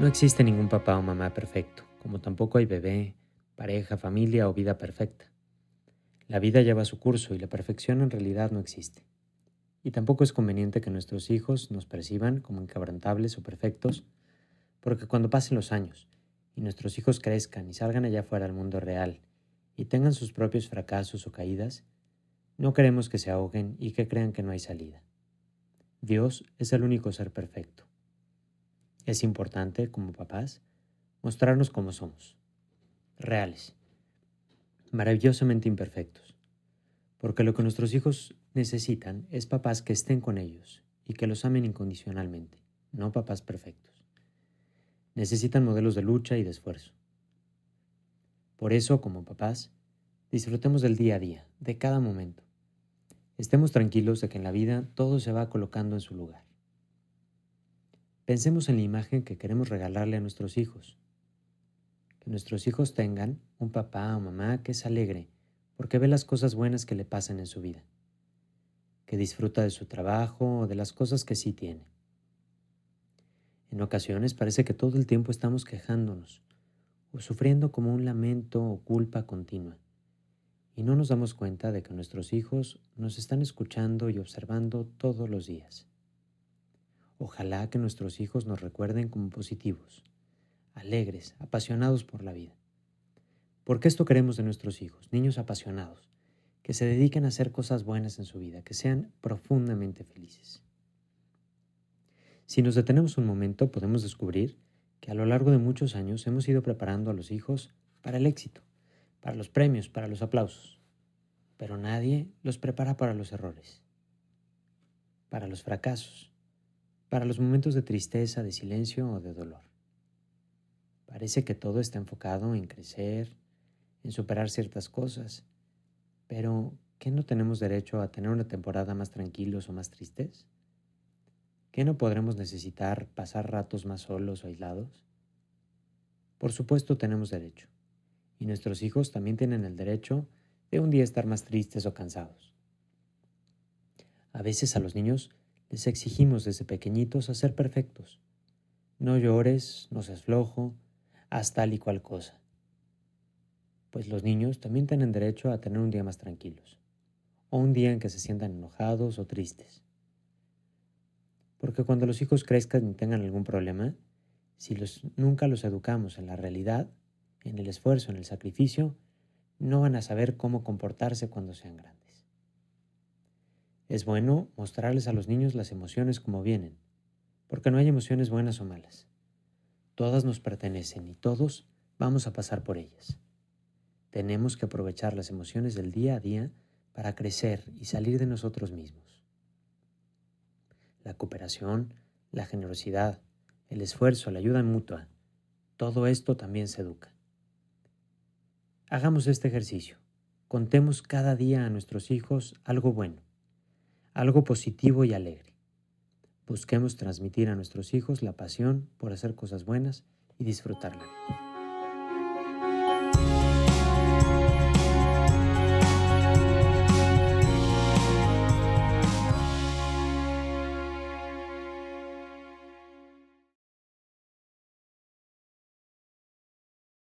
No existe ningún papá o mamá perfecto, como tampoco hay bebé, pareja, familia o vida perfecta. La vida lleva su curso y la perfección en realidad no existe. Y tampoco es conveniente que nuestros hijos nos perciban como inquebrantables o perfectos, porque cuando pasen los años y nuestros hijos crezcan y salgan allá fuera al mundo real y tengan sus propios fracasos o caídas, no queremos que se ahoguen y que crean que no hay salida. Dios es el único ser perfecto. Es importante, como papás, mostrarnos como somos, reales, maravillosamente imperfectos, porque lo que nuestros hijos necesitan es papás que estén con ellos y que los amen incondicionalmente, no papás perfectos. Necesitan modelos de lucha y de esfuerzo. Por eso, como papás, disfrutemos del día a día, de cada momento. Estemos tranquilos de que en la vida todo se va colocando en su lugar. Pensemos en la imagen que queremos regalarle a nuestros hijos. Que nuestros hijos tengan un papá o mamá que es alegre porque ve las cosas buenas que le pasan en su vida. Que disfruta de su trabajo o de las cosas que sí tiene. En ocasiones parece que todo el tiempo estamos quejándonos o sufriendo como un lamento o culpa continua y no nos damos cuenta de que nuestros hijos nos están escuchando y observando todos los días. Ojalá que nuestros hijos nos recuerden como positivos, alegres, apasionados por la vida. Porque esto queremos de nuestros hijos, niños apasionados, que se dediquen a hacer cosas buenas en su vida, que sean profundamente felices. Si nos detenemos un momento, podemos descubrir que a lo largo de muchos años hemos ido preparando a los hijos para el éxito para los premios, para los aplausos, pero nadie los prepara para los errores, para los fracasos, para los momentos de tristeza, de silencio o de dolor. Parece que todo está enfocado en crecer, en superar ciertas cosas, pero ¿qué no tenemos derecho a tener una temporada más tranquilos o más tristes? ¿Qué no podremos necesitar pasar ratos más solos o aislados? Por supuesto tenemos derecho y nuestros hijos también tienen el derecho de un día estar más tristes o cansados. A veces a los niños les exigimos desde pequeñitos a ser perfectos. No llores, no seas flojo, haz tal y cual cosa. Pues los niños también tienen derecho a tener un día más tranquilos, o un día en que se sientan enojados o tristes. Porque cuando los hijos crezcan y tengan algún problema, si nunca los educamos en la realidad, en el esfuerzo, en el sacrificio, no van a saber cómo comportarse cuando sean grandes. Es bueno mostrarles a los niños las emociones como vienen, porque no hay emociones buenas o malas. Todas nos pertenecen y todos vamos a pasar por ellas. Tenemos que aprovechar las emociones del día a día para crecer y salir de nosotros mismos. La cooperación, la generosidad, el esfuerzo, la ayuda mutua, todo esto también se educa. Hagamos este ejercicio. Contemos cada día a nuestros hijos algo bueno, algo positivo y alegre. Busquemos transmitir a nuestros hijos la pasión por hacer cosas buenas y disfrutarla.